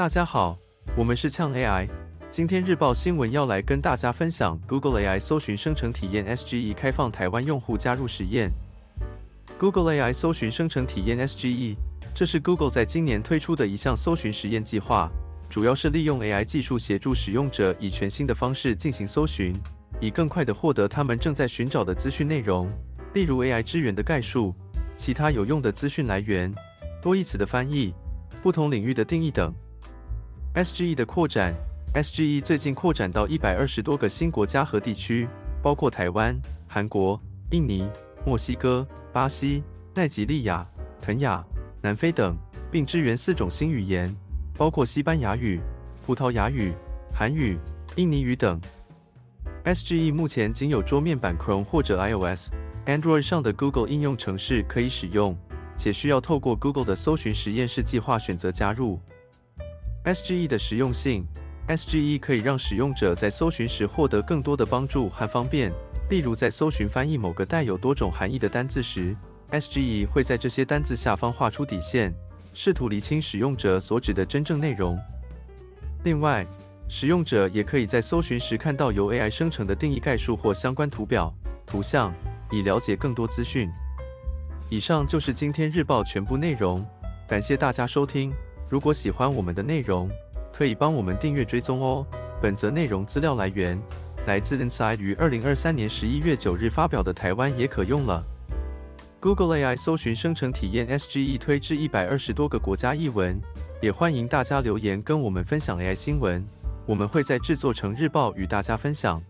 大家好，我们是呛 AI。今天日报新闻要来跟大家分享 Google AI 搜寻生成体验 SGE 开放台湾用户加入实验。Google AI 搜寻生成体验 SGE，这是 Google 在今年推出的一项搜寻实验计划，主要是利用 AI 技术协助使用者以全新的方式进行搜寻，以更快的获得他们正在寻找的资讯内容，例如 AI 支援的概述、其他有用的资讯来源、多义词的翻译、不同领域的定义等。SGE 的扩展，SGE 最近扩展到一百二十多个新国家和地区，包括台湾、韩国、印尼、墨西哥、巴西、奈及利亚、肯亚、南非等，并支援四种新语言，包括西班牙语、葡萄牙语、韩语、印尼语等。SGE 目前仅有桌面版 Chrome 或者 iOS、Android 上的 Google 应用程式可以使用，且需要透过 Google 的搜寻实验室计划选择加入。SGE 的实用性，SGE 可以让使用者在搜寻时获得更多的帮助和方便。例如，在搜寻翻译某个带有多种含义的单字时，SGE 会在这些单字下方画出底线，试图厘清使用者所指的真正内容。另外，使用者也可以在搜寻时看到由 AI 生成的定义概述或相关图表、图像，以了解更多资讯。以上就是今天日报全部内容，感谢大家收听。如果喜欢我们的内容，可以帮我们订阅追踪哦。本则内容资料来源来自 Inside 于二零二三年十一月九日发表的台湾也可用了。Google AI 搜寻生成体验 SGE 推至一百二十多个国家译文，也欢迎大家留言跟我们分享 AI 新闻，我们会在制作成日报与大家分享。